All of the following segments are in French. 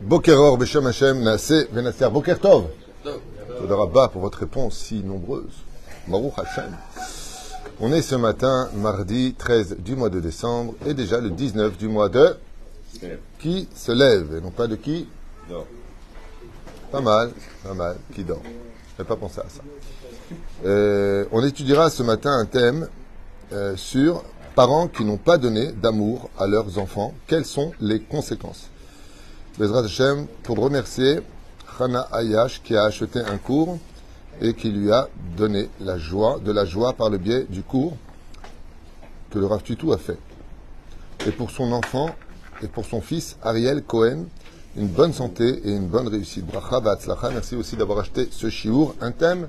Bokeror, Beshem Hashem, Naase, Venasser. Boker Tov. Rabba pour votre réponse si nombreuse. Baruch Hashem. On est ce matin, mardi 13 du mois de décembre, et déjà le 19 du mois de... Qui se lève, et non pas de qui Non. Pas mal, pas mal, qui dort. Je n'avais pas pensé à ça. Euh, on étudiera ce matin un thème euh, sur parents qui n'ont pas donné d'amour à leurs enfants. Quelles sont les conséquences? Bezrat pour remercier Hana Ayash qui a acheté un cours et qui lui a donné la joie, de la joie par le biais du cours que le Rav Tutu a fait. Et pour son enfant et pour son fils Ariel Cohen, une bonne santé et une bonne réussite. Bracha. Merci aussi d'avoir acheté ce chiour, un thème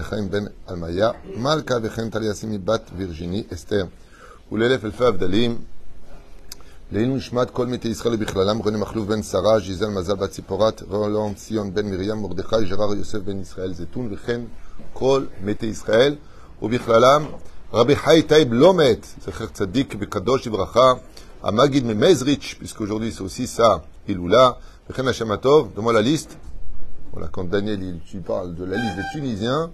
חיים בן עלמיה, מלכה וכן טליה סימי בת וירג'יני אסתר. ולאלף אלפי הבדלים, לעילוי נשמת כל מתי ישראל בכללם, רוני מכלוף בן שרה, ז'יזל מזל בת ציפורת, רולון ציון בן מרים, מרדכי ג'רר יוסף בן ישראל זיתון, וכן כל מתי ישראל, ובכללם רבי חי טייב לא מת, זכר צדיק וקדוש לברכה, המגיד ממזריץ', puisqu'aujourd'hui c'est aussi ça, Iloula, וכן השם הטוב, donne-moi la liste. Voilà, quand Daniel, il, tu parles de la liste des Tunisiens,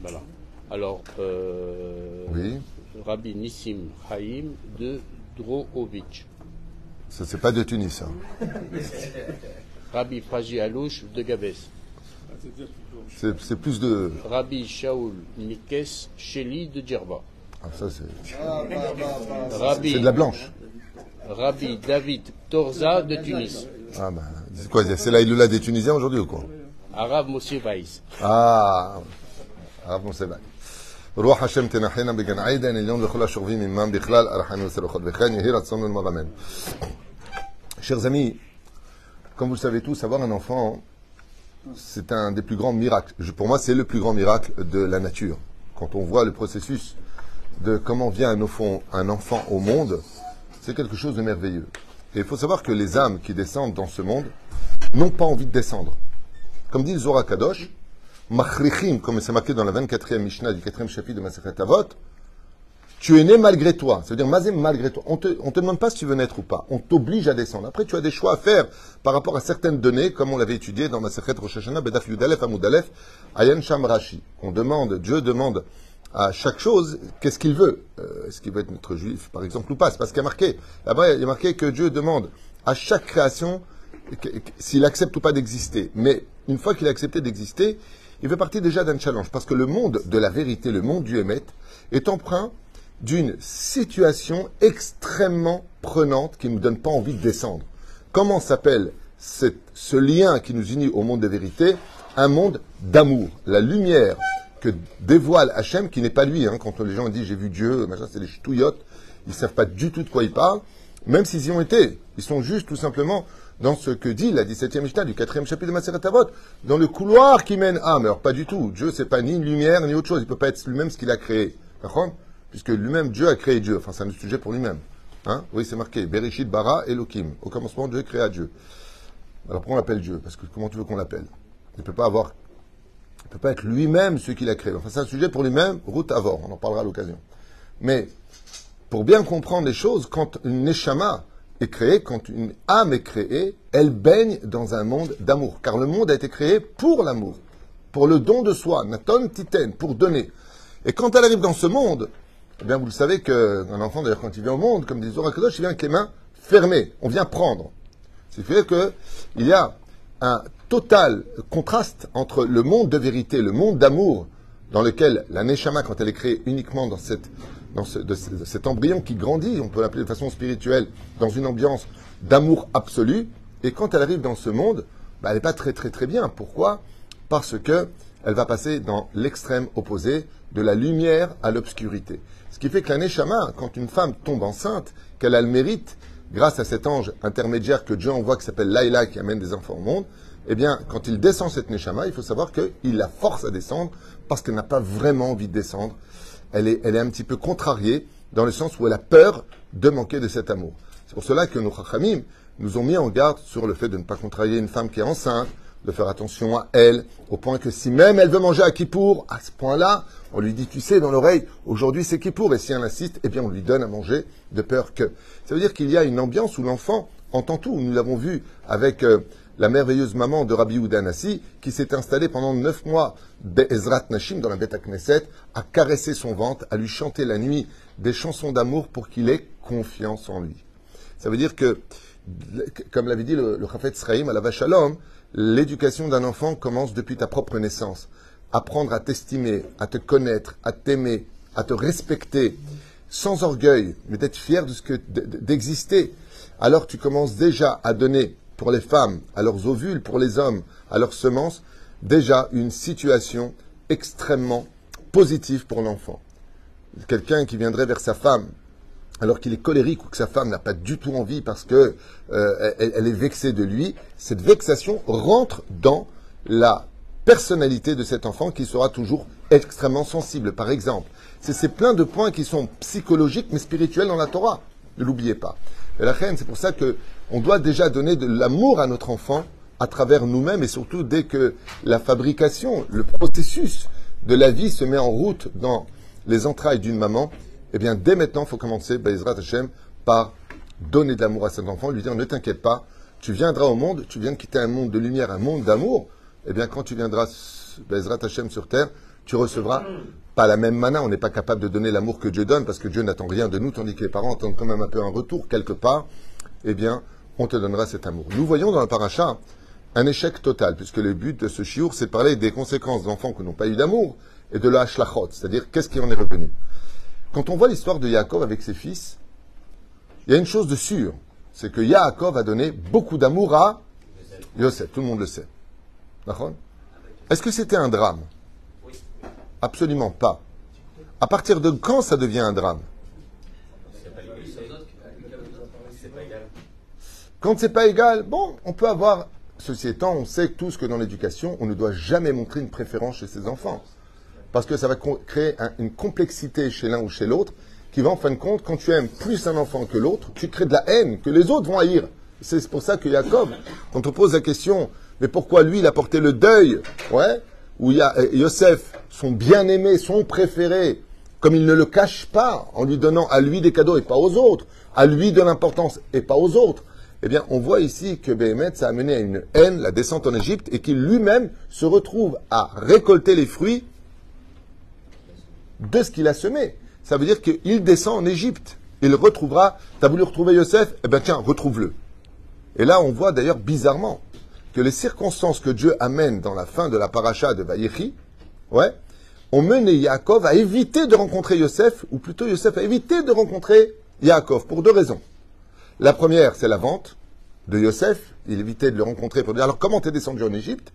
Voilà. Alors, euh, oui, Rabbi Nissim Haïm de Drohovitch. ça c'est pas de Tunis, hein. Rabbi Faji Alouche de Gabès. c'est c'est plus de... Rabbi Shaoul Mikes Sheli de Djerba. Ah, ça c'est Rabbi, c'est de la blanche. Rabbi David Torza de Tunis. Ah ben, c'est quoi, c'est la Iloula des Tunisiens aujourd'hui ou quoi Arabe Moshe Baïs. Ah, הרב משה בן. רוח השם תנחנה בגן עדן עליון וכל השוכבים עמם בכלל, ארחנו וסלחות וכן יהי רצון ולמרמן. Chers amis, comme vous le savez tous, avoir un enfant, c'est un des plus grands miracles. Je- Pour moi, c'est le plus grand miracle de la nature. Quand on voit le processus de comment vient un enfant, un enfant au monde, c'est quelque chose de merveilleux. Et il faut savoir que les âmes qui descendent dans ce monde n'ont pas envie de descendre. Comme dit le Zohar Kadosh, Machrichim, comme c'est marqué dans la 24e Mishnah du 4e chapitre de Masechet Avot, tu es né malgré toi. Ça veut dire, Mazé, malgré toi. On ne te, on te demande pas si tu veux naître ou pas. On t'oblige à descendre. Après, tu as des choix à faire par rapport à certaines données, comme on l'avait étudié dans Masechet Rosh Hashanah, Bedaf Yudalef, Amoudalef, Ayen Sham Rashi. On demande, Dieu demande à chaque chose, qu'est-ce qu'il veut Euh, Est-ce qu'il veut être notre juif, par exemple, ou pas C'est parce qu'il y a marqué. Là-bas, il y a marqué que Dieu demande à chaque création s'il accepte ou pas d'exister. Mais une fois qu'il a accepté d'exister, il fait partie déjà d'un challenge. Parce que le monde de la vérité, le monde du Hémet, est empreint d'une situation extrêmement prenante qui ne nous donne pas envie de descendre. Comment s'appelle ce lien qui nous unit au monde de vérité? Un monde d'amour. La lumière que dévoile Hachem, qui n'est pas lui. hein. quand les gens disent j'ai vu Dieu, machin, c'est des ch'touillottes. Ils ne savent pas du tout de quoi ils parlent, même s'ils y ont été. Ils sont juste tout simplement dans ce que dit la 17e Mishnah du 4e chapitre de Maseret Avot, dans le couloir qui mène à. Mais alors pas du tout. Dieu, c'est pas ni une lumière ni autre chose. Il peut pas être lui-même ce qu'il a créé. D'accord? Puisque lui-même, Dieu a créé Dieu. Enfin, c'est un sujet pour lui-même. Hein? Oui, c'est marqué. Bereshit bara Elohim. Au commencement, Dieu créa Dieu. Alors pourquoi on l'appelle Dieu? Parce que comment tu veux qu'on l'appelle? Il ne peut pas avoir. Il peut pas être lui-même ce qu'il a créé. Enfin, c'est un sujet pour lui-même. Route avant. On en parlera à l'occasion. Mais pour bien comprendre les choses, quand une neshama est créée, quand une âme est créée, elle baigne dans un monde d'amour. Car le monde a été créé pour l'amour, pour le don de soi, naton titen, pour donner. Et quand elle arrive dans ce monde, eh bien, vous le savez qu'un enfant, d'ailleurs, quand il vient au monde, comme Zohar Kadosh, il vient avec les mains fermées. On vient prendre. Ce qui fait qu'il y a un total contraste entre le monde de vérité, le monde d'amour, dans lequel la Neshama, quand elle est créée uniquement dans, cette, dans ce, cet embryon qui grandit, on peut l'appeler de façon spirituelle, dans une ambiance d'amour absolu, et quand elle arrive dans ce monde, bah, elle n'est pas très très très bien. Pourquoi? Parce que elle va passer dans l'extrême opposé de la lumière à l'obscurité. Ce qui fait que la Neshama, quand une femme tombe enceinte, qu'elle a le mérite, grâce à cet ange intermédiaire que Dieu envoie, qui s'appelle Laïla, qui amène des enfants au monde, eh bien, quand il descend cette Neshama, il faut savoir qu'il la force à descendre parce qu'elle n'a pas vraiment envie de descendre. Elle est, elle est un petit peu contrariée dans le sens où elle a peur de manquer de cet amour. C'est pour cela que nos Chachamim nous ont mis en garde sur le fait de ne pas contrarier une femme qui est enceinte, de faire attention à elle, au point que si même elle veut manger à Kippour, à ce point-là, on lui dit, tu sais, dans l'oreille, aujourd'hui c'est Kippour, et si elle insiste, eh bien on lui donne à manger de peur que. Ça veut dire qu'il y a une ambiance où l'enfant entend tout. Nous l'avons vu avec euh, la merveilleuse maman de Rabbi Oudanassi, qui s'est installée pendant neuf mois Ezrat Nashim dans la Beth Knesset, à caresser son ventre, à lui chanter la nuit des chansons d'amour pour qu'il ait confiance en lui. Ça veut dire que, comme l'avait dit le, le Chafet à la Vachalom, l'éducation d'un enfant commence depuis ta propre naissance. Apprendre à t'estimer, à te connaître, à t'aimer, à te respecter, sans orgueil, mais d'être fier de ce que d'exister. Alors tu commences déjà à donner pour les femmes, à leurs ovules, pour les hommes, à leurs semences, déjà une situation extrêmement positive pour l'enfant. Quelqu'un qui viendrait vers sa femme alors qu'il est colérique ou que sa femme n'a pas du tout envie parce que euh, elle, est vexée de lui, cette vexation rentre dans la personnalité de cet enfant qui sera toujours extrêmement sensible. Par exemple, c'est plein de points qui sont psychologiques mais spirituels dans la Torah. Ne l'oubliez pas. Et la reine, c'est pour ça que on doit déjà donner de l'amour à notre enfant à travers nous-mêmes et surtout dès que la fabrication, le processus de la vie se met en route dans les entrailles d'une maman, eh bien, dès maintenant, il faut commencer, Hashem, par donner de l'amour à cet enfant, lui dire ne t'inquiète pas, tu viendras au monde, tu viens de quitter un monde de lumière, un monde d'amour. Eh bien, quand tu viendras, Bezrat Hashem, sur terre, tu recevras pas la même mana. On n'est pas capable de donner l'amour que Dieu donne parce que Dieu n'attend rien de nous, tandis que les parents attendent quand même un peu un retour quelque part. Eh bien, on te donnera cet amour. Nous voyons dans le paracha un échec total, puisque le but de ce chiour, c'est de parler des conséquences d'enfants qui n'ont pas eu d'amour et de la hachlachot, c'est-à-dire qu'est-ce qui en est revenu. Quand on voit l'histoire de Yaakov avec ses fils, il y a une chose de sûre, c'est que Yaakov a donné beaucoup d'amour à Yosef. Tout le monde le sait. Est-ce que c'était un drame? Absolument pas. À partir de quand ça devient un drame? Quand c'est pas égal, bon, on peut avoir. Ceci étant, on sait tous que dans l'éducation, on ne doit jamais montrer une préférence chez ses enfants parce que ça va créer une complexité chez l'un ou chez l'autre qui va en fin de compte, quand tu aimes plus un enfant que l'autre, tu crées de la haine que les autres vont haïr. C'est pour ça que Jacob, quand on pose la question, mais pourquoi lui, il a porté le deuil, ouais, où il y a Yosef, son bien-aimé, son préféré, comme il ne le cache pas, en lui donnant à lui des cadeaux et pas aux autres, à lui de l'importance et pas aux autres, eh bien, on voit ici que Béhémet, a mené à une haine, la descente en Égypte, et qu'il lui-même se retrouve à récolter les fruits de ce qu'il a semé. Ça veut dire qu'il descend en Égypte. Il retrouvera. Tu as voulu retrouver Yosef? Eh bien, tiens, retrouve-le. Et là, on voit d'ailleurs bizarrement que les circonstances que Dieu amène dans la fin de la paracha de Vaïchi, ont mené Yaakov à éviter de rencontrer Yosef, ou plutôt Yosef a évité de rencontrer Yaakov, pour deux raisons. La première, c'est la vente de Yosef. Il évitait de le rencontrer pour dire alors comment t'es descendu en Égypte?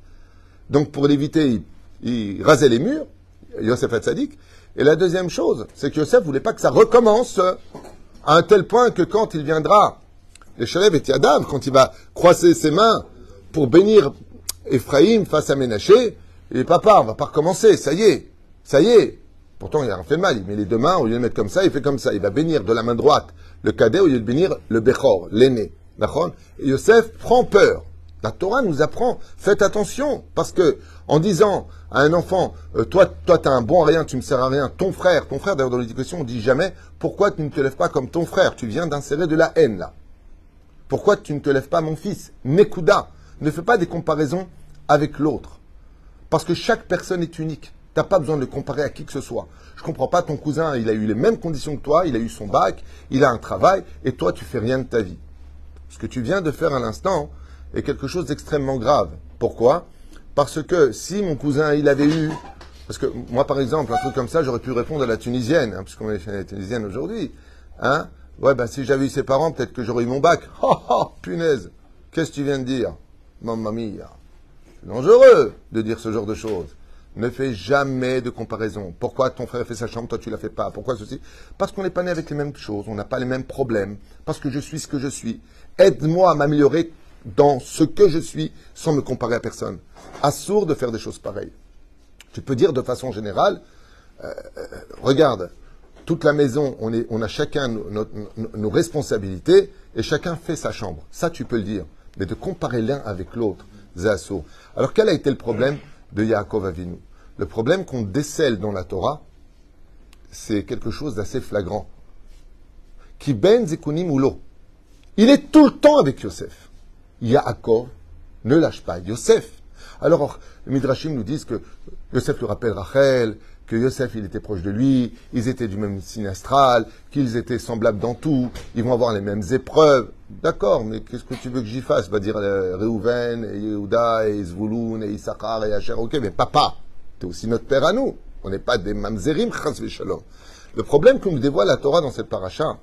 Donc pour l'éviter, il, rasait les murs, Yosef Hatzadik. Et la deuxième chose, c'est que Yosef voulait pas que ça recommence à un tel point que quand il viendra, les Shalev et Yadam, quand il va croiser ses mains pour bénir Ephraïm face à Ménaché, il dit Papa, on va pas recommencer, ça y est, ça y est. Pourtant, il a fait mal. Il met les deux mains, au lieu de mettre comme ça, il fait comme ça. Il va bénir de la main droite le cadet au lieu de bénir le Bechor, l'aîné. Et Yosef prend peur. La Torah nous apprend, faites attention, parce que en disant à un enfant, euh, toi, toi, t'as un bon à rien, tu me sers à rien, ton frère, ton frère, d'ailleurs dans l'éducation, on dit jamais, pourquoi tu ne te lèves pas comme ton frère? Tu viens d'insérer de la haine là. Pourquoi tu ne te lèves pas, mon fils? Nekuda, ne fais pas des comparaisons avec l'autre, parce que chaque personne est unique. T'as pas besoin de le comparer à qui que ce soit. Je comprends pas, ton cousin, il a eu les mêmes conditions que toi, il a eu son bac, il a un travail, et toi, tu fais rien de ta vie. Ce que tu viens de faire à l'instant, est quelque chose d'extrêmement grave. Pourquoi? Parce que si mon cousin, il avait eu... Parce que moi, par exemple, un truc comme ça, j'aurais pu répondre à la Tunisienne, hein, puisqu'on est chez la Tunisienne aujourd'hui. Hein Ouais, bah si j'avais eu ses parents, peut-être que j'aurais eu mon bac. Oh, oh, punaise Qu'est-ce que tu viens de dire? Mamma mia C'est dangereux de dire ce genre de choses. Ne fais jamais de comparaison. Pourquoi ton frère fait sa chambre, toi tu la fais pas? Pourquoi ceci? Parce qu'on n'est pas né avec les mêmes choses, on n'a pas les mêmes problèmes. Parce que je suis ce que je suis. Aide-moi à m'améliorer dans ce que je suis sans me comparer à personne. Assourd de faire des choses pareilles. Tu peux dire de façon générale, euh, euh, regarde, toute la maison, on, est, a chacun nos- nos responsabilités et chacun fait sa chambre. Ça, tu peux le dire. Mais de comparer l'un avec l'autre, c'est assourd. Alors, quel a été le problème? De Yaakov Avinu Le problème qu'on décèle dans la Torah, c'est quelque chose d'assez flagrant. Qui ben zekunim ou lo. Il est tout le temps avec Yosef. Yaakov ne lâche pas Yosef. Alors, Midrashim nous disent que Yosef lui rappelle Rachel, que Yosef, il était proche de lui, ils étaient du même signe astral, qu'ils étaient semblables dans tout, ils vont avoir les mêmes épreuves. D'accord, mais qu'est-ce que tu veux que j'y fasse? Va dire euh, et Yehuda, et Zvouloun, et Issachar, et Asher. Ok, mais papa, t'es aussi notre père à nous. On n'est pas des mamzerim, chas v'shalom. Le problème que nous dévoile la Torah dans cette paracha,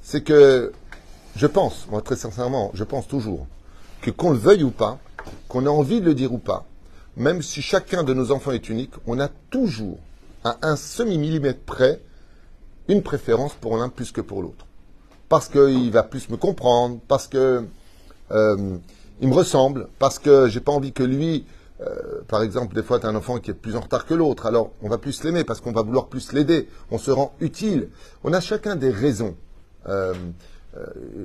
c'est que je pense, moi très sincèrement, je pense toujours que qu'on le veuille ou pas, qu'on ait envie de le dire ou pas, même si chacun de nos enfants est unique, on a toujours, à un semi-millimètre près, une préférence pour l'un plus que pour l'autre. Parce qu'il va plus me comprendre, parce que euh, il me ressemble, parce que j'ai pas envie que lui, euh, par exemple, des fois, tu as un enfant qui est plus en retard que l'autre, alors on va plus l'aimer parce qu'on va vouloir plus l'aider, on se rend utile. On a chacun des raisons. Euh,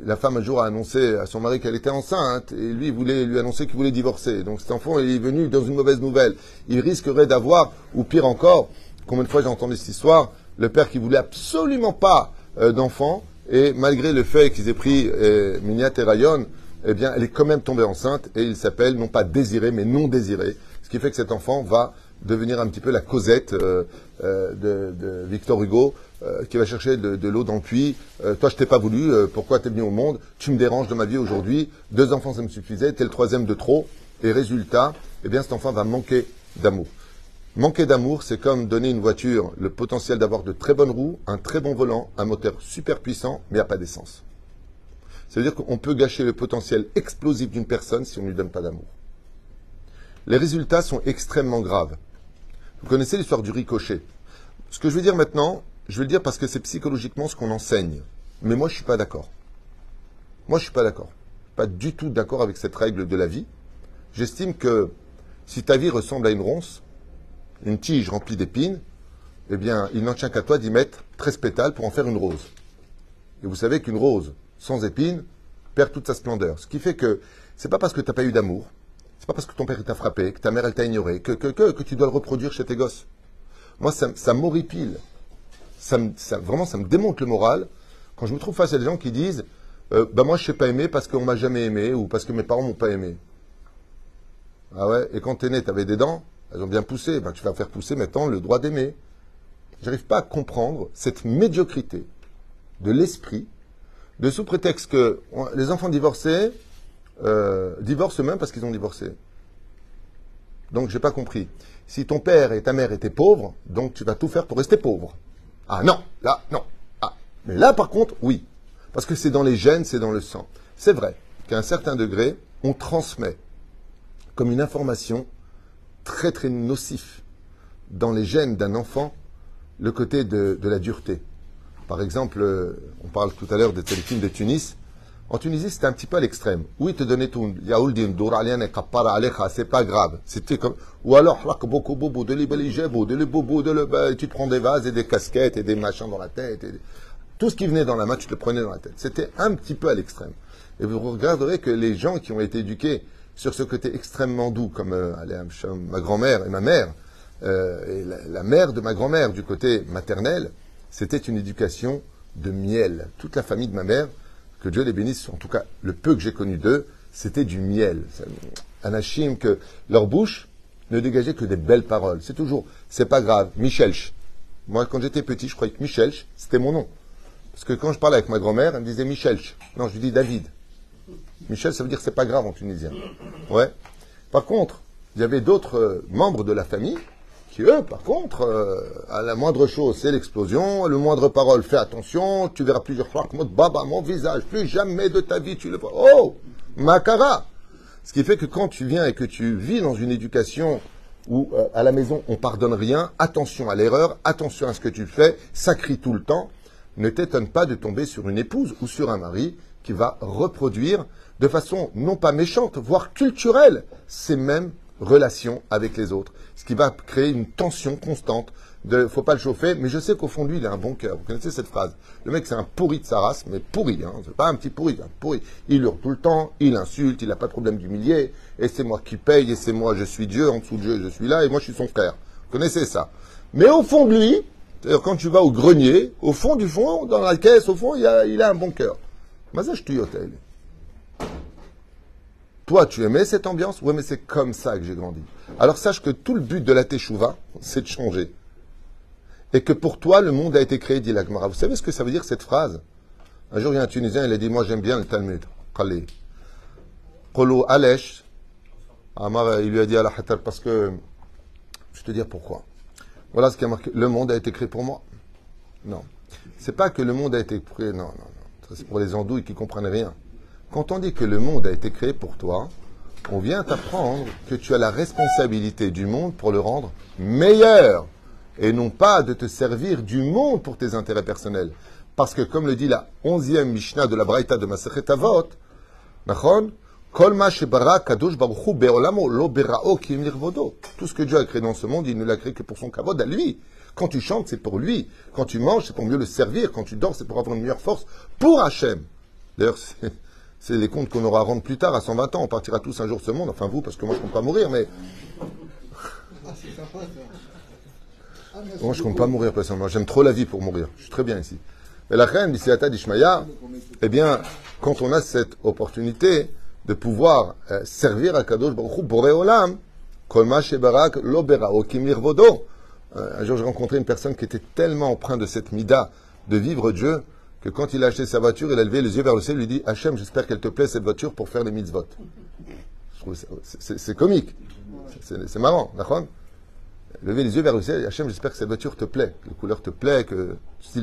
la femme un jour a annoncé à son mari qu'elle était enceinte et lui il voulait lui annoncer qu'il voulait divorcer. Donc cet enfant est venu dans une mauvaise nouvelle. Il risquerait d'avoir, ou pire encore, combien de fois j'ai entendu cette histoire, le père qui voulait absolument pas euh, d'enfant et malgré le fait qu'ils aient pris euh, Mignat et Rayon, eh bien elle est quand même tombée enceinte et il s'appelle non pas désiré mais non désiré. Ce qui fait que cet enfant va devenir un petit peu la Cosette euh, euh, de Victor Hugo, euh, qui va chercher de, l'eau dans le puits. Euh, toi, je t'ai pas voulu. euh, pourquoi t'es venu au monde? Tu me déranges de ma vie aujourd'hui. Deux enfants, ça me suffisait. T'es le troisième de trop. Et résultat, eh bien, cet enfant va manquer d'amour. Manquer d'amour, c'est comme donner une voiture le potentiel d'avoir de très bonnes roues, un très bon volant, un moteur super puissant, mais il a pas d'essence. Ça veut dire qu'on peut gâcher le potentiel explosif d'une personne si on ne lui donne pas d'amour. Les résultats sont extrêmement graves. Vous connaissez l'histoire du ricochet. Ce que je veux dire maintenant, je vais le dire parce que c'est psychologiquement ce qu'on enseigne. Mais moi, je ne suis pas d'accord. Moi, je ne suis pas d'accord. Pas du tout d'accord avec cette règle de la vie. J'estime que si ta vie ressemble à une ronce, une tige remplie d'épines, eh bien, il n'en tient qu'à toi d'y mettre 13 pétales pour en faire une rose. Et vous savez qu'une rose sans épines perd toute sa splendeur. Ce qui fait que c'est pas parce que tu n'as pas eu d'amour, c'est pas parce que ton père t'a frappé, que ta mère elle t'a ignoré, que, que, que, tu dois le reproduire chez tes gosses. Moi, ça, ça m'horripile. Ça, me- vraiment, ça me démonte le moral quand je me trouve face à des gens qui disent euh, Bah, moi, je sais pas aimer parce qu'on m'a jamais aimé ou parce que mes parents m'ont pas aimé. Ah ouais? Et quand t'es né, t'avais des dents, elles ont bien poussé. Ben, tu vas faire pousser maintenant le droit d'aimer. J'arrive pas à comprendre cette médiocrité de l'esprit, de sous prétexte que les enfants divorcés euh, divorcent eux-mêmes parce qu'ils ont divorcé. Donc, j'ai pas compris. Si ton père et ta mère étaient pauvres, donc tu vas tout faire pour rester pauvre. Ah non, là, non. Ah. Mais là, par contre, oui. Parce que c'est dans les gènes, c'est dans le sang. C'est vrai qu'à un certain degré, on transmet comme une information très très nocif dans les gènes d'un enfant le côté de, la dureté. Par exemple, euh, on parle tout à l'heure des téléfilms de Tunis. En Tunisie, c'était un petit peu à l'extrême. Oui, te donnait tout. Yaoul din douralian et kapara alecha, c'est pas grave. C'était comme, ou alors, boko bobo, de l'ibelijebo, de le bobo, de le, bah, tu te prends des vases et des casquettes et des machins dans la tête tout ce qui venait dans la main, tu le prenais dans la tête. C'était un petit peu à l'extrême. Et vous regarderez que les gens qui ont été éduqués sur ce côté extrêmement doux, comme euh, ma grand-mère et ma mère, euh, et la mère de ma grand-mère du côté maternel, c'était une éducation de miel. Toute la famille de ma mère, que Dieu les bénisse, en tout cas le peu que j'ai connu d'eux, c'était du miel. Anachim, que leur bouche ne dégageait que des belles paroles. C'est toujours, c'est pas grave, Michelch. Moi, quand j'étais petit, je croyais que Michelch, c'était mon nom. Parce que quand je parlais avec ma grand-mère, elle me disait Michelch. Non, je lui dis David. Michel, ça veut dire c'est pas grave en tunisien. Ouais. Par contre, il y avait d'autres euh, membres de la famille par contre, euh, à la moindre chose, c'est l'explosion. Le moindre parole, fais attention. Tu verras plusieurs fois que baba, mon visage, plus jamais de ta vie tu le vois. Oh, Makara. Ce qui fait que quand tu viens et que tu vis dans une éducation où euh, à la maison on pardonne rien, attention à l'erreur, attention à ce que tu fais, ça crie tout le temps, ne t'étonne pas de tomber sur une épouse ou sur un mari qui va reproduire de façon non pas méchante, voire culturelle, ces mêmes relations avec les autres. Ce qui va créer une tension constante de faut pas le chauffer, mais je sais qu'au fond de lui, il a un bon cœur. Vous connaissez cette phrase? Le mec, c'est un pourri de sa race, mais pourri, hein. c'est pas un petit pourri, un pourri. Il hurle tout le temps, il insulte, il n'a pas de problème d'humilier, et c'est moi qui paye, et c'est moi, je suis Dieu, en dessous de Dieu, je suis là, et moi, je suis son frère. Vous connaissez ça Mais au fond de lui, c'est-à-dire quand tu vas au grenier, au fond du fond, dans la caisse, au fond, il a, il un bon cœur. Te hôtel. Toi, tu aimais cette ambiance? Oui, mais c'est comme ça que j'ai grandi. Alors sache que tout le but de la Teshuvah, c'est de changer. Et que pour toi, le monde a été créé, dit l'Agmara. Vous savez ce que ça veut dire cette phrase? Un jour, il y a un Tunisien, il a dit Moi, j'aime bien le Talmud. Kolo Alesh. Amar, il lui a dit à la parce que. Je vais te dire pourquoi. Voilà ce qui a marqué. Le monde a été créé pour moi. Non. C'est pas que le monde a été créé. Non, non, non. C'est pour les andouilles qui comprennent rien. Quand on dit que le monde a été créé pour toi, on vient t'apprendre que tu as la responsabilité du monde pour le rendre meilleur et non pas de te servir du monde pour tes intérêts personnels. Parce que, comme le dit la onzième Mishnah de la Braïta de Masechet Avot. Tout ce que Dieu a créé dans ce monde, il ne l'a créé que pour son kavod à lui. Quand tu chantes, c'est pour lui. Quand tu manges, c'est pour mieux le servir. Quand tu dors, c'est pour avoir une meilleure force pour Hachem. D'ailleurs, c'est- les comptes qu'on aura à rendre plus tard, à 120 ans. On partira tous un jour de ce monde. Enfin, vous, parce que moi, je ne compte pas mourir, mais moi, je ne compte pas mourir personnellement. J'aime trop la vie pour mourir. Je suis très bien ici. Mais la reine, Bisiata d'Ishmaïa, eh bien, quand on a cette opportunité de pouvoir euh, servir à Kadosh Baruch Hu, Boré Olam, Kolma Shebarak, Lobera, Okim Lirvodo. Euh, Un jour, j'ai rencontré une personne qui était tellement empreinte de cette mida de vivre Dieu que quand il a acheté sa voiture, il a levé les yeux vers le ciel et lui dit Hachem, j'espère qu'elle te plaît cette voiture pour faire les mitzvot. C'est- comique. C'est marrant, d'accord? Lever les yeux vers le ciel, Hachem, j'espère que cette voiture te plaît, que la couleur te plaît, que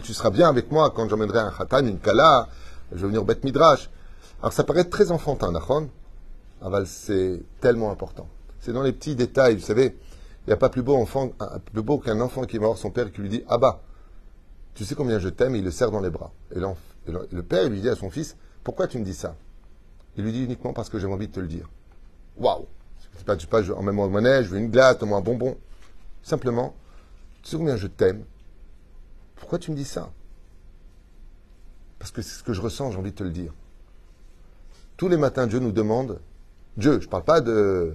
tu seras bien avec moi quand j'emmènerai un khatan, une kala, je vais venir au bête midrash. Alors ça paraît très enfantin, d'accord? Aval, c'est tellement important. C'est dans les petits détails, vous savez, il n'y a pas plus beau, beau qu'un enfant qui va voir son père qui lui dit Abba, tu sais combien je t'aime, il le serre dans les bras. Et, le- père lui dit à son fils Pourquoi tu me dis ça? Il lui dit uniquement parce que j'ai envie de te le dire. Waouh C'est pas, sais pas, emmène-moi au monnaie, je veux une glace, donne-moi un bonbon. Simplement, tu sais combien je t'aime? Pourquoi tu me dis ça? Parce que c'est ce que je ressens, j'ai envie de te le dire. Tous les matins, Dieu nous demande, Dieu, je ne parle pas de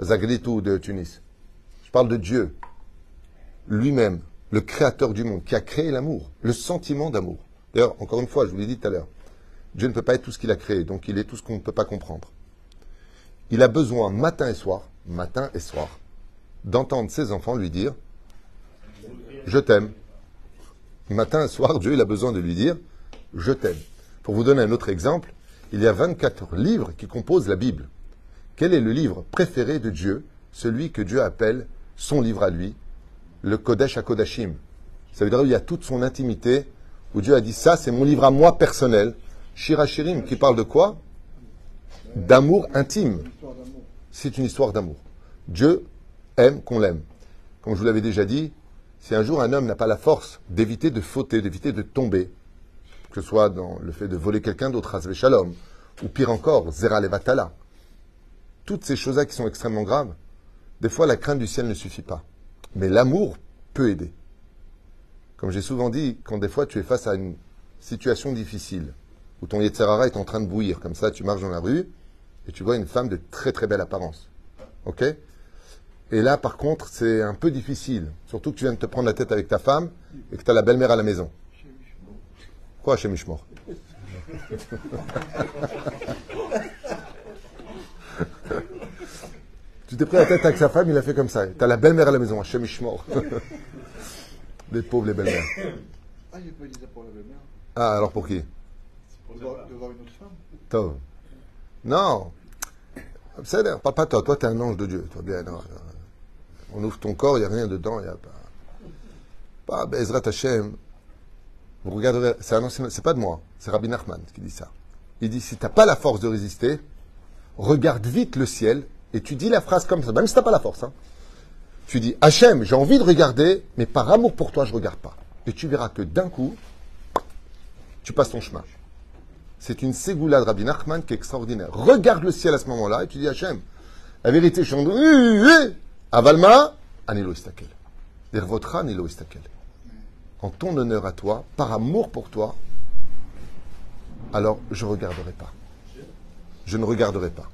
Zaghrit ou de Tunis, je parle de Dieu, lui-même, le créateur du monde, qui a créé l'amour, le sentiment d'amour. D'ailleurs, encore une fois, je vous l'ai dit tout à l'heure, Dieu ne peut pas être tout ce qu'il a créé, donc il est tout ce qu'on ne peut pas comprendre. Il a besoin, matin et soir, matin et soir, d'entendre ses enfants lui dire Je t'aime. Matin et soir, Dieu il a besoin de lui dire Je t'aime. Pour vous donner un autre exemple, il y a 24 livres qui composent la Bible. Quel est le livre préféré de Dieu Celui que Dieu appelle son livre à lui, le Kodesh HaKodashim. Ça veut dire où il y a toute son intimité, où Dieu a dit ça, c'est mon livre à moi personnel. Shirachirim, qui parle de quoi? D'amour intime. C'est une histoire d'amour. Dieu aime qu'on l'aime. Comme je vous l'avais déjà dit, si un jour un homme n'a pas la force d'éviter de fauter, d'éviter de tomber, que ce soit dans le fait de voler quelqu'un d'autre, Hazve Shalom, ou pire encore, Zera Levatala, toutes ces choses-là qui sont extrêmement graves, des fois la crainte du ciel ne suffit pas. Mais l'amour peut aider. Comme j'ai souvent dit, quand des fois tu es face à une situation difficile, où ton Yetzerara est en train de bouillir, comme ça tu marches dans la rue, et tu vois une femme de très très belle apparence. Ok? Et là, par contre, c'est un peu difficile. Surtout que tu viens de te prendre la tête avec ta femme et que tu as la belle-mère à la maison. Quoi, chez Mishmor Tu t'es pris la tête avec sa femme, il a fait comme ça. Tu as la belle-mère à la maison, chez Mishmor. les pauvres, les belles-mères. Ah, j'ai pas dit ça pour la belle-mère? Ah, alors pour qui? De voir, de voir une autre femme. Tov. Non. Parle pas toi. Toi, tu es un ange de Dieu. Toi, bien, non, on ouvre ton corps, il n'y a rien dedans. Il y a pas. Pas Bezrat Hashem. Vous regarderez. C'est un ancien- c'est pas de moi. C'est Rabbi Nachman qui dit ça. Il dit si tu n'as pas la force de résister, regarde vite le ciel et tu dis la phrase comme ça, même si tu n'as pas la force. hein. Tu dis Hachem, j'ai envie de regarder, mais par amour pour toi, je ne regarde pas. Et tu verras que d'un coup, tu passes ton chemin. C'est une ségoula de Rabbi Nachman qui est extraordinaire. Regarde le ciel à ce moment-là et tu dis Hachem, la vérité, je suis Avalma, Anilo Istakel. Dervotra, Anilo Istakel. En ton honneur à toi, par amour pour toi, alors je ne regarderai pas. Je ne regarderai pas.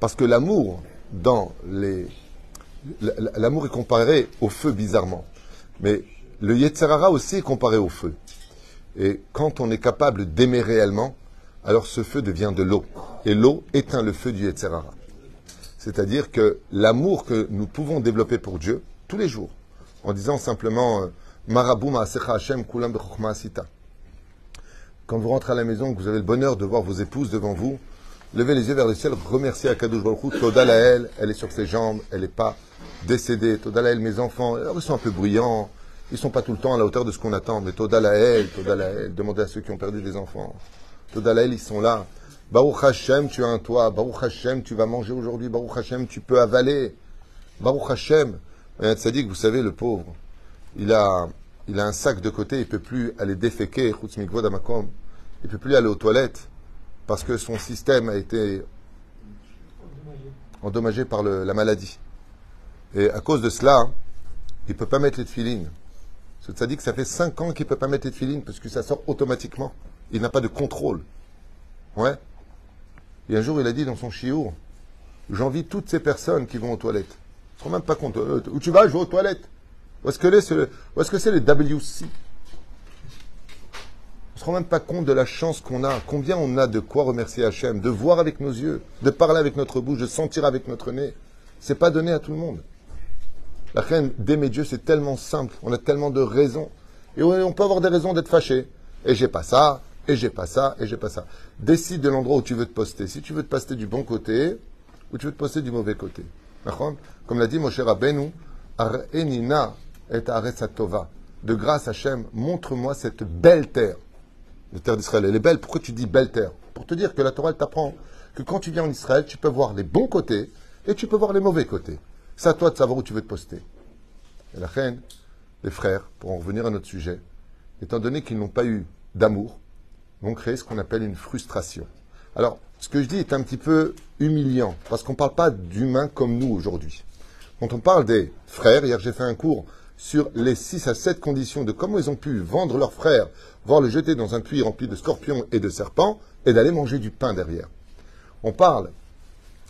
Parce que l'amour, L'amour est comparé au feu, bizarrement. Mais le Yetzerara aussi est comparé au feu. Et quand on est capable d'aimer réellement, alors ce feu devient de l'eau. Et l'eau éteint le feu du Yetzerara. C'est-à-dire que l'amour que nous pouvons développer pour Dieu, tous les jours, en disant simplement euh, Marabou Ma'asecha Hashem Kulam Asita. Quand vous rentrez à la maison, que vous avez le bonheur de voir vos épouses devant vous, levez les yeux vers le ciel, remerciez Akadosh Baruch elle est sur ses jambes, elle n'est pas décédée. Toda Lael, mes enfants, ils sont un peu bruyants, ils sont pas tout le temps à la hauteur de ce qu'on attend, mais Toda Lael, demandez à ceux qui ont perdu des enfants. Toda Lael, ils sont là. Baruch Hashem, tu as un toit. Baruch Hashem, tu vas manger aujourd'hui. Baruch Hashem, tu peux avaler. Baruch Hashem. Un tzaddik, vous savez, le pauvre, il a, un sac de côté, il peut plus aller déféquer, il peut plus aller aux toilettes parce que son système a été endommagé par le- la maladie. Et à cause de cela, il peut pas mettre les tefilines. Ce tzaddik, ça fait 5 ans qu'il peut pas mettre les tefilines parce que ça sort automatiquement. Il n'a pas de contrôle. Ouais. Et un jour, il a dit dans son chiour, j'envie toutes ces personnes qui vont aux toilettes. Ils ne se rendent même pas compte. Euh, où tu vas, je vais aux toilettes. Où est-ce que c'est le- que c'est les WC ne se rend même pas compte de la chance qu'on a. Combien on a de quoi remercier Hachem, de voir avec nos yeux, de parler avec notre bouche, de sentir avec notre nez. C'est pas donné à tout le monde. La reine d'aimer Dieu, c'est tellement simple. On a tellement de raisons. Et on on peut avoir des raisons d'être fâché. Et j'ai pas ça, et j'ai pas ça, et j'ai pas ça. Décide de l'endroit où tu veux te poster. Si tu veux te poster du bon côté, ou tu veux te poster du mauvais côté. Comme l'a dit Moshe Rabbeinu, Ar-enina et Aresatova. De grâce Hachem, montre-moi cette belle terre. La terre d'Israël, elle est belle. Pourquoi tu dis belle terre Pour te dire que la Torah, t'apprend que quand tu viens en Israël, tu peux voir les bons côtés et tu peux voir les mauvais côtés. C'est à toi de savoir où tu veux te poster. Et la reine, les frères, pour en revenir à notre sujet, étant donné qu'ils n'ont pas eu d'amour, vont créer ce qu'on appelle une frustration. Alors, ce que je dis est un petit peu humiliant, parce qu'on ne parle pas d'humains comme nous aujourd'hui. Quand on parle des frères, hier j'ai fait un cours sur les 6 à 7 conditions de comment ils ont pu vendre leurs frères, voir le jeter dans un puits rempli de scorpions et de serpents, et d'aller manger du pain derrière. On parle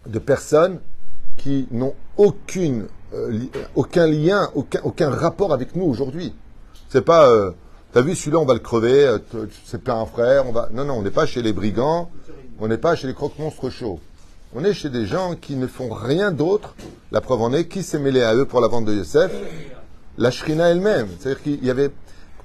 de personnes qui n'ont aucune, euh, euh, aucun lien, aucun, aucun rapport avec nous aujourd'hui. C'est pas, euh, t'as vu celui-là, on va le crever, c'est pas un frère, on va. Non, non, on n'est pas chez les brigands, on n'est pas chez les croque-monstres chauds. On est chez des gens qui ne font rien d'autre. La preuve en est, qui s'est mêlé à eux pour la vente de Yosef? La Shrina elle-même. C'est-à-dire qu'il y avait.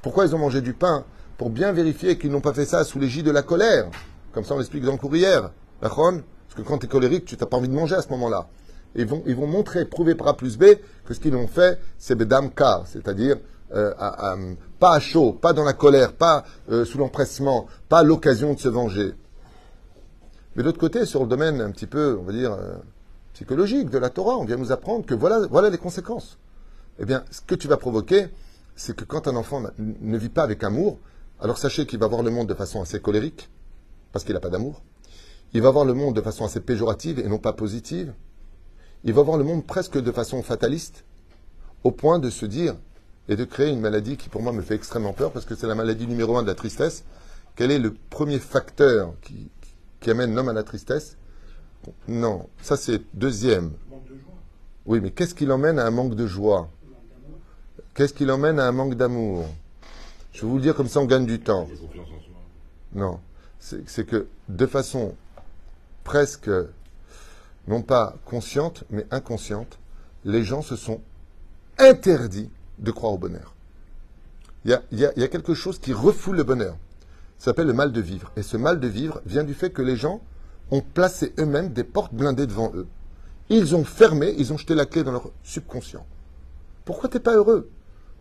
Pourquoi ils ont mangé du pain? Pour bien vérifier qu'ils n'ont pas fait ça sous l'égide de la colère. Comme ça, on l'explique dans le courrier. D'accord? Parce que quand tu es colérique, tu n'as pas envie de manger à ce moment-là. Ils vont, ils vont montrer, prouver par A plus B que ce qu'ils ont fait, c'est bedam car, c'est-à-dire euh, pas à chaud, pas dans la colère, pas euh, sous l'empressement, pas l'occasion de se venger. Mais d'autre côté, sur le domaine un petit peu, on va dire, euh, psychologique de la Torah, on vient nous apprendre que voilà, voilà les conséquences. Eh bien, ce que tu vas provoquer, c'est que quand un enfant ne vit pas avec amour, alors sachez qu'il va voir le monde de façon assez colérique, parce qu'il n'a pas d'amour. Il va voir le monde de façon assez péjorative et non pas positive. Il va voir le monde presque de façon fataliste, au point de se dire et de créer une maladie qui pour moi me fait extrêmement peur, parce que c'est la maladie numéro un de la tristesse. Quel est le premier facteur qui, qui amène l'homme à la tristesse? Non, ça c'est deuxième. Oui, mais qu'est-ce qui l'emmène à un manque de joie? Qu'est-ce qui l'emmène à un manque d'amour? Je vais vous le dire comme ça, on gagne du temps. Non, c'est que de façon presque, non pas consciente, mais inconsciente, les gens se sont interdits de croire au bonheur. Il y a, il y a- il y a quelque chose qui refoule le bonheur. Ça s'appelle le mal de vivre. Et ce mal de vivre vient du fait que les gens ont placé eux-mêmes des portes blindées devant eux. Ils ont fermé, ils ont jeté la clé dans leur subconscient. Pourquoi t'es pas heureux?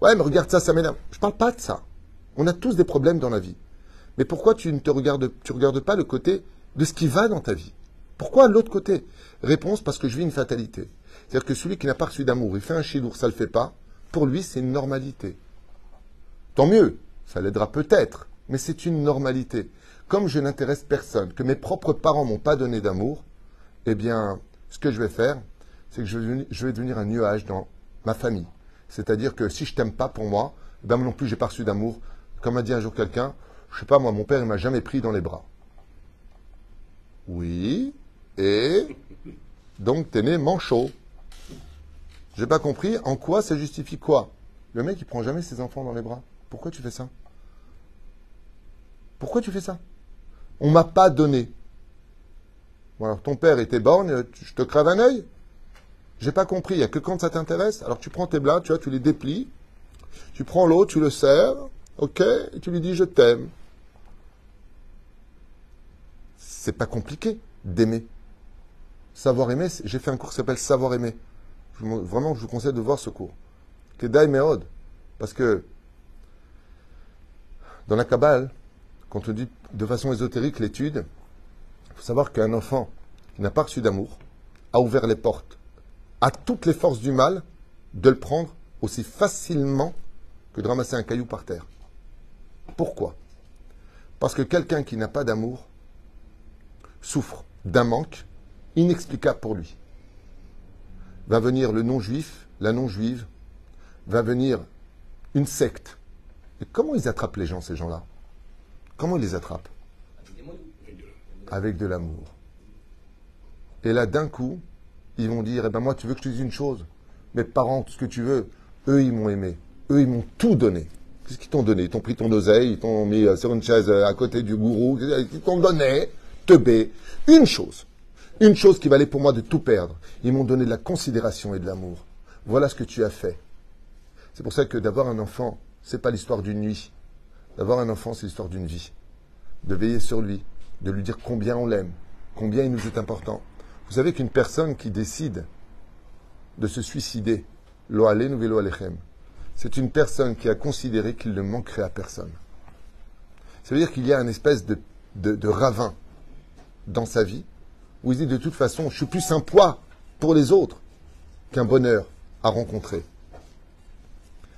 Ouais, mais regarde ça, ça m'énerve. Je parle pas de ça. On a tous des problèmes dans la vie. Mais pourquoi tu ne te regardes, pas le côté de ce qui va dans ta vie? Pourquoi l'autre côté? Réponse parce que je vis une fatalité. C'est-à-dire que celui qui n'a pas reçu d'amour, il fait un chilour, ça le fait pas. Pour lui, c'est une normalité. Tant mieux, ça l'aidera peut-être, mais c'est une normalité. Comme je n'intéresse personne, que mes propres parents m'ont pas donné d'amour, eh bien, ce que je vais faire, c'est que je vais, devenir, je vais devenir un nuage dans ma famille. C'est-à-dire que si je t'aime pas pour moi, eh ben moi non plus j'ai pas reçu d'amour. Comme a dit un jour quelqu'un, je sais pas moi, mon père il m'a jamais pris dans les bras. Oui, et donc t'es né manchot. J'ai pas compris en quoi ça justifie quoi? Le mec il prend jamais ses enfants dans les bras. Pourquoi tu fais ça? Pourquoi tu fais ça? On m'a pas donné. Bon, alors ton père était borgne, je te crève un œil J'ai pas compris, il n'y a que quand ça t'intéresse? Alors tu prends tes blas, tu vois, tu les déplies, tu prends l'autre, tu le serres, ok, tu lui dis je t'aime. C'est pas compliqué d'aimer. Savoir aimer, j'ai fait un cours qui s'appelle Savoir aimer. Vraiment, je vous conseille de voir ce cours. Kedai Meod. Parce que dans la Kabbale, quand on dit de façon ésotérique l'étude, il faut savoir qu'un enfant qui n'a pas reçu d'amour a ouvert les portes à toutes les forces du mal de le prendre aussi facilement que de ramasser un caillou par terre. Pourquoi? Parce que quelqu'un qui n'a pas d'amour souffre d'un manque inexplicable pour lui. Va venir le non-juif, la non-juive, va venir une secte. Et comment ils attrapent les gens, ces gens-là? Comment ils les attrapent? Avec de l'amour. Et là, d'un coup, ils vont dire, eh ben moi, tu veux que je te dise une chose? Mes parents, tout ce que tu veux, eux, ils m'ont aimé. Eux, ils m'ont tout donné. Qu'est-ce qu'ils t'ont donné? Ils t'ont pris ton oseille, ils t'ont mis euh, sur une chaise euh, à côté du gourou, ils t'ont donné, teubé, une chose. Une chose qui valait pour moi de tout perdre. Ils m'ont donné de la considération et de l'amour. Voilà ce que tu as fait. C'est pour ça que d'avoir un enfant, c'est pas l'histoire d'une nuit. D'avoir un enfant, c'est l'histoire d'une vie. De veiller sur lui, de lui dire combien on l'aime, combien il nous est important. Vous savez qu'une personne qui décide de se suicider, lo alenu velo alechem, c'est une personne qui a considéré qu'il ne manquerait à personne. Ça veut dire qu'il y a une espèce de, ravin dans sa vie où il dit de toute façon, je suis plus un poids pour les autres qu'un bonheur à rencontrer.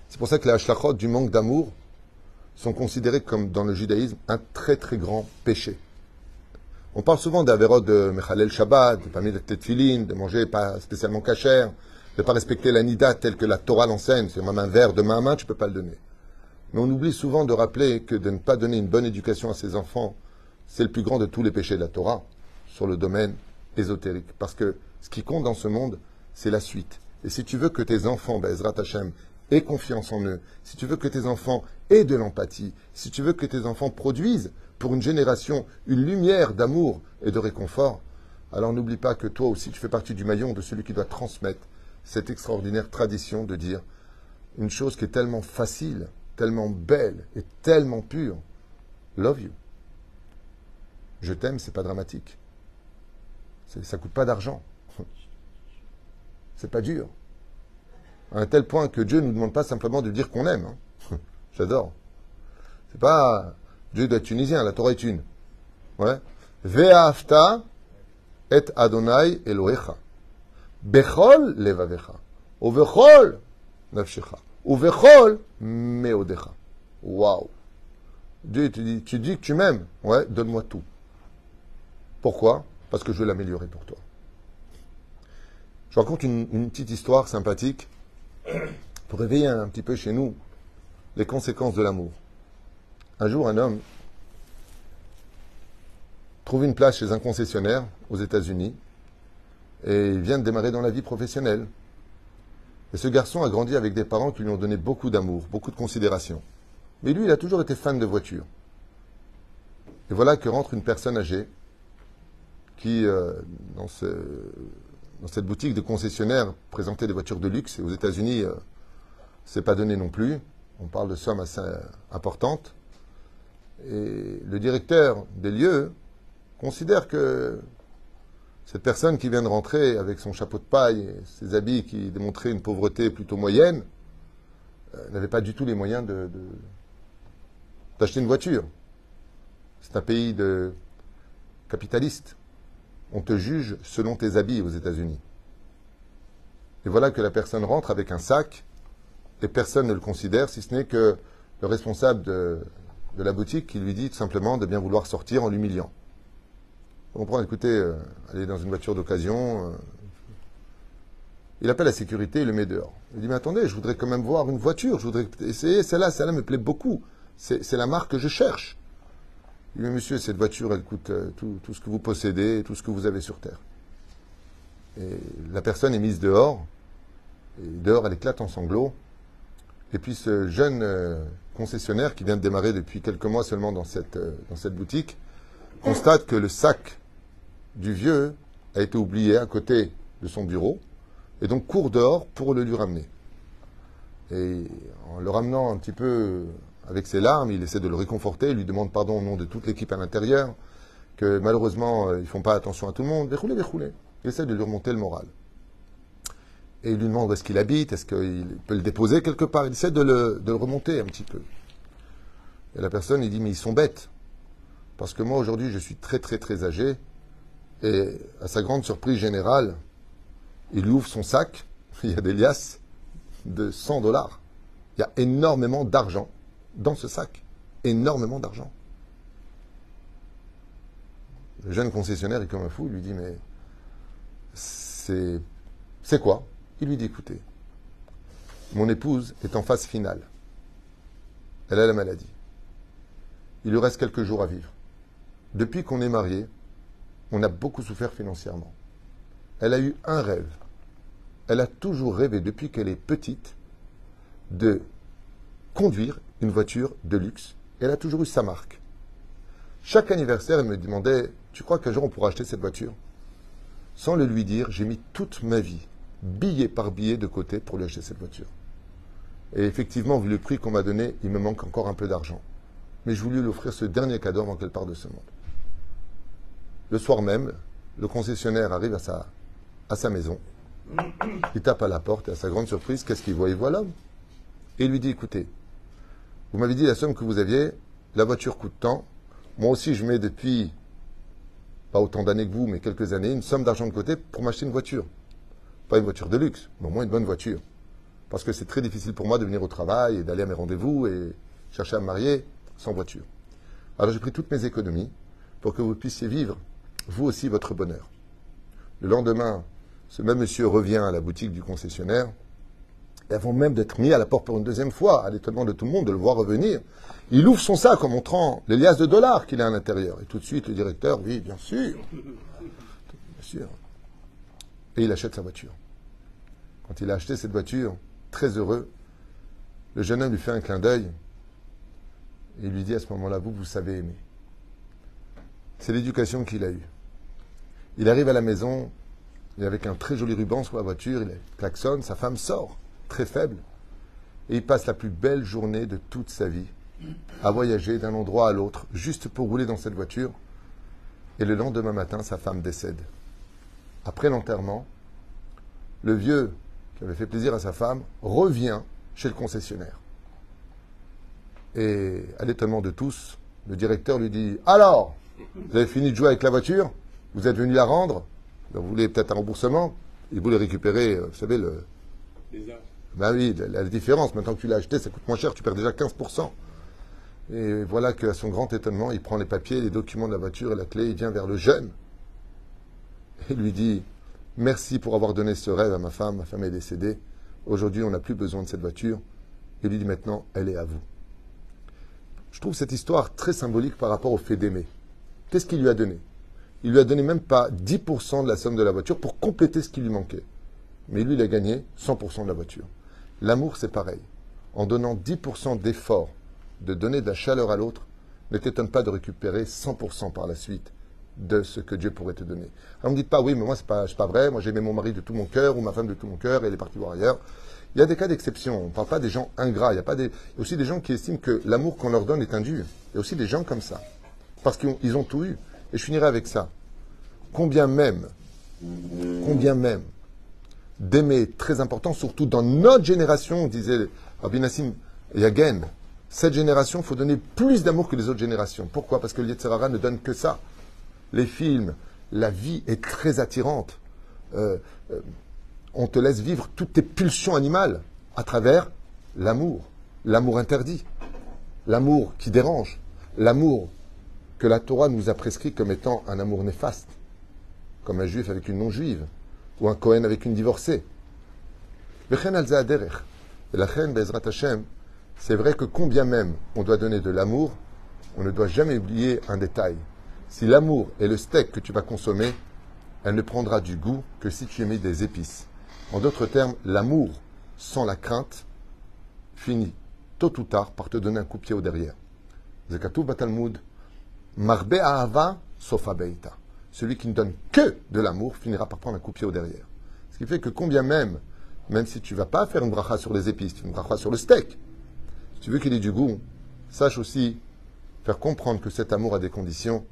C'est pour ça que les hashlachot du manque d'amour sont considérés comme, dans le judaïsme, un très très grand péché. On parle souvent d'Averot de Mechalel Shabbat, de pas mettre de tefilin, de manger pas spécialement cachère, de pas respecter la nida telle que la Torah l'enseigne. C'est même un verre de main à main, tu peux pas le donner. Mais on oublie souvent de rappeler que de ne pas donner une bonne éducation à ses enfants, c'est le plus grand de tous les péchés de la Torah sur le domaine ésotérique. Parce que ce qui compte dans ce monde, c'est la suite. Et si tu veux que tes enfants, Bezrat Hashem, aient confiance en eux, si tu veux que tes enfants aient de l'empathie, si tu veux que tes enfants produisent pour une génération une lumière d'amour et de réconfort, alors n'oublie pas que toi aussi tu fais partie du maillon de celui qui doit transmettre cette extraordinaire tradition de dire une chose qui est tellement facile, tellement belle et tellement pure. Love you. Je t'aime, c'est pas dramatique. Ça coûte pas d'argent. C'est pas dur. À un tel point que Dieu ne nous demande pas simplement de dire qu'on aime. hein. J'adore. C'est pas Dieu doit être tunisien, la Torah est une. Ouais. Et Adonai Elohecha. Bechol levavecha. Uvechol nafshecha. Uvechol meodecha. Waouh. Dieu tu dis que tu m'aimes. Ouais, donne-moi tout. Pourquoi? Parce que je veux l'améliorer pour toi. Je raconte une petite histoire sympathique pour réveiller un petit peu chez nous les conséquences de l'amour. Un jour, un homme trouve une place chez un concessionnaire aux États-Unis et il vient de démarrer dans la vie professionnelle. Et ce garçon a grandi avec des parents qui lui ont donné beaucoup d'amour, beaucoup de considération. Mais lui, il a toujours été fan de voitures. Et voilà que rentre une personne âgée qui, euh, dans, ce, dans cette boutique de concessionnaire, présentait des voitures de luxe. Et aux États-Unis, euh, c'est pas donné non plus. On parle de sommes assez importantes. Et le directeur des lieux considère que cette personne qui vient de rentrer avec son chapeau de paille et ses habits qui démontraient une pauvreté plutôt moyenne euh, n'avait pas du tout les moyens de, de- d'acheter une voiture. C'est un pays de capitaliste. on te juge selon tes habits aux États-Unis. Et voilà que la personne rentre avec un sac et personne ne le considère, si ce n'est que le responsable de, de la boutique qui lui dit tout simplement de bien vouloir sortir en l'humiliant. On comprend, écoutez, euh, aller dans une voiture d'occasion. euh, il appelle la sécurité, il le met dehors. Il dit, mais attendez, je voudrais quand même voir une voiture, je voudrais essayer, celle-là, celle-là me plaît beaucoup. C'est la marque que je cherche. Il dit, mais monsieur, cette voiture, elle coûte euh, tout, ce que vous possédez, tout ce que vous avez sur Terre. Et la personne est mise dehors, dehors, elle éclate en sanglots. Et puis ce jeune concessionnaire qui vient de démarrer depuis quelques mois seulement dans cette boutique constate que le sac du vieux a été oublié à côté de son bureau et donc court dehors pour le lui ramener. Et en le ramenant un petit peu avec ses larmes, il essaie de le réconforter, il lui demande pardon au nom de toute l'équipe à l'intérieur, que malheureusement euh, ils font pas attention à tout le monde. Déroulez, déroulez. Il essaie de lui remonter le moral. Et il lui demande où est-ce qu'il habite, est-ce qu'il peut le déposer quelque part. Il essaie de le, de le remonter un petit peu. Et la personne, il dit, mais ils sont bêtes. Parce que moi, aujourd'hui, je suis très, très, très âgé. Et à sa grande surprise générale, il ouvre son sac. Il y a des liasses de 100 dollars. Il y a énormément d'argent dans ce sac. Énormément d'argent. Le jeune concessionnaire est comme un fou. Il lui dit, mais c'est, c'est quoi? Il lui dit, écoutez, mon épouse est en phase finale. Elle a la maladie. Il lui reste quelques jours à vivre. Depuis qu'on est mariés, on a beaucoup souffert financièrement. Elle a eu un rêve. Elle a toujours rêvé, depuis qu'elle est petite, de conduire une voiture de luxe. Elle a toujours eu sa marque. Chaque anniversaire, elle me demandait Tu crois qu'un jour on pourra acheter cette voiture? Sans le lui dire, j'ai mis toute ma vie, billet par billet de côté, pour lui acheter cette voiture. Et effectivement, vu le prix qu'on m'a donné, il me manque encore un peu d'argent. Mais je voulais lui offrir ce dernier cadeau avant qu'elle parte de ce monde. Le soir même, le concessionnaire arrive à sa, maison. Il tape à la porte et à sa grande surprise, qu'est-ce qu'il voit? Il voit l'homme. Et il lui dit, écoutez, vous m'avez dit la somme que vous aviez, la voiture coûte tant. Moi aussi, je mets depuis, pas autant d'années que vous, mais quelques années, une somme d'argent de côté pour m'acheter une voiture. Pas une voiture de luxe, mais au moins une bonne voiture. Parce que c'est très difficile pour moi de venir au travail et d'aller à mes rendez-vous et chercher à me marier sans voiture. Alors j'ai pris toutes mes économies pour que vous puissiez vivre, vous aussi, votre bonheur. Le lendemain, ce même monsieur revient à la boutique du concessionnaire et avant même d'être mis à la porte pour une deuxième fois, à l'étonnement de tout le monde de le voir revenir, il ouvre son sac en montrant les liasses de dollars qu'il a à l'intérieur. Et tout de suite, le directeur, oui, bien sûr, bien sûr. Et il achète sa voiture. Quand il a acheté cette voiture, très heureux, le jeune homme lui fait un clin d'œil et il lui dit à ce moment-là, vous, vous savez aimer. C'est l'éducation qu'il a eue. Il arrive à la maison, il est avec un très joli ruban sur la voiture, il klaxonne, sa femme sort, très faible, et il passe la plus belle journée de toute sa vie à voyager d'un endroit à l'autre, juste pour rouler dans cette voiture. Et le lendemain matin, sa femme décède. Après l'enterrement, le vieux qui avait fait plaisir à sa femme revient chez le concessionnaire. Et à l'étonnement de tous, le directeur lui dit Alors, vous avez fini de jouer avec la voiture? Vous êtes venu la rendre Vous voulez peut-être un remboursement Il voulait récupérer, euh, vous savez, le. Ben oui, la, la différence. Maintenant que tu l'as acheté, ça coûte moins cher, tu perds déjà 15%. Et voilà qu'à son grand étonnement, il prend les papiers, les documents de la voiture et la clé, il vient vers le jeune et lui dit Merci pour avoir donné ce rêve à ma femme, ma femme est décédée. Aujourd'hui, on n'a plus besoin de cette voiture. Et lui dit maintenant, elle est à vous. Je trouve cette histoire très symbolique par rapport au fait d'aimer. Qu'est-ce qu'il lui a donné? Il lui a donné même pas 10% de la somme de la voiture pour compléter ce qui lui manquait. Mais lui, il a gagné 100% de la voiture. L'amour, c'est pareil. En donnant 10% d'effort, de donner de la chaleur à l'autre, ne t'étonne pas de récupérer 100% par la suite de ce que Dieu pourrait te donner. Alors ne dites pas, oui, mais moi, c'est pas, pas vrai, moi, j'aimais mon mari de tout mon cœur, ou ma femme de tout mon cœur, et elle est partie voir ailleurs. Il y a des cas d'exception. On ne parle pas des gens ingrats. Il y a pas aussi des gens qui estiment que l'amour qu'on leur donne est indu. Il y a aussi des gens comme ça. Parce qu'ils ont, ils ont tout eu. Et je finirai avec ça. Combien même, combien même d'aimer très important, surtout dans notre génération, disait Rabbi Nassim Yagen, cette génération, faut donner plus d'amour que les autres générations. Pourquoi? Parce que le ne donne que ça. Les films, la vie est très attirante. Euh, euh, on te laisse vivre toutes tes pulsions animales à travers l'amour, l'amour interdit, l'amour qui dérange, l'amour que la Torah nous a prescrit comme étant un amour néfaste, comme un juif avec une non-juive, ou un Cohen avec une divorcée. Et la c'est vrai que combien même on doit donner de l'amour, on ne doit jamais oublier un détail. Si l'amour est le steak que tu vas consommer, elle ne prendra du goût que si tu y des épices. En d'autres termes, l'amour sans la crainte finit tôt ou tard par te donner un coup de pied au derrière. Zekatou Batalmud, Marbe Ahava Sofa Beita. Celui qui ne donne que de l'amour finira par prendre un coup de pied au derrière. Ce qui fait que combien même, même si tu vas pas faire une bracha sur les épices, tu une bracha sur le steak, si tu veux qu'il ait du goût, sache aussi faire comprendre que cet amour a des conditions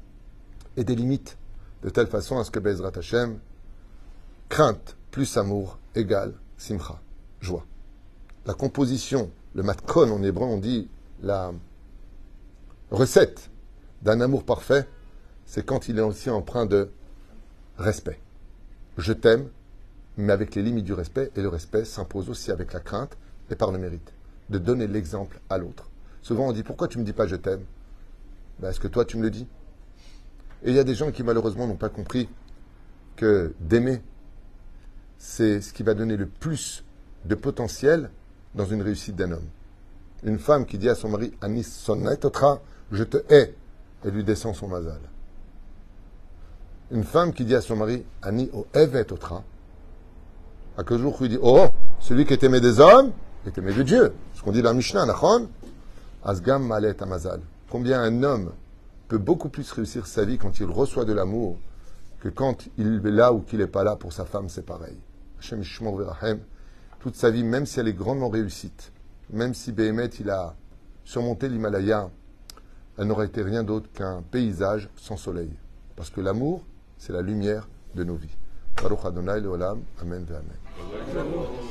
et des limites, de telle façon à ce que Bezrat Hashem, crainte plus amour égale simcha, joie. La composition, le matkon en hébreu, on dit la recette d'un amour parfait, c'est quand il est aussi empreint de respect. Je t'aime, mais avec les limites du respect, et le respect s'impose aussi avec la crainte et par le mérite, de donner l'exemple à l'autre. Souvent on dit pourquoi tu ne me dis pas je t'aime? Ben, Est-ce que toi tu me le dis? Et il y a des gens qui malheureusement n'ont pas compris que d'aimer, c'est ce qui va donner le plus de potentiel dans une réussite d'un homme. Une femme qui dit à son mari Anis sonnetotra, je te hais, et lui descend son mazal. Une femme qui dit à son mari Ani o evet otra, à quel jour il dit Oh, celui qui est aimé des hommes est aimé de Dieu. Ce qu'on dit dans Mishnah, Nachon, Asgam malet amazal. Combien un homme peut beaucoup plus réussir sa vie quand il reçoit de l'amour que quand il est là ou qu'il n'est pas là pour sa femme, c'est pareil. Hashem Verahem, toute sa vie, même si elle est grandement réussite, même si Behemet il a surmonté l'Himalaya, elle n'aurait été rien d'autre qu'un paysage sans soleil. Parce que l'amour, c'est la lumière de nos vies. Baruch Adonai Leolam, Amen Amen.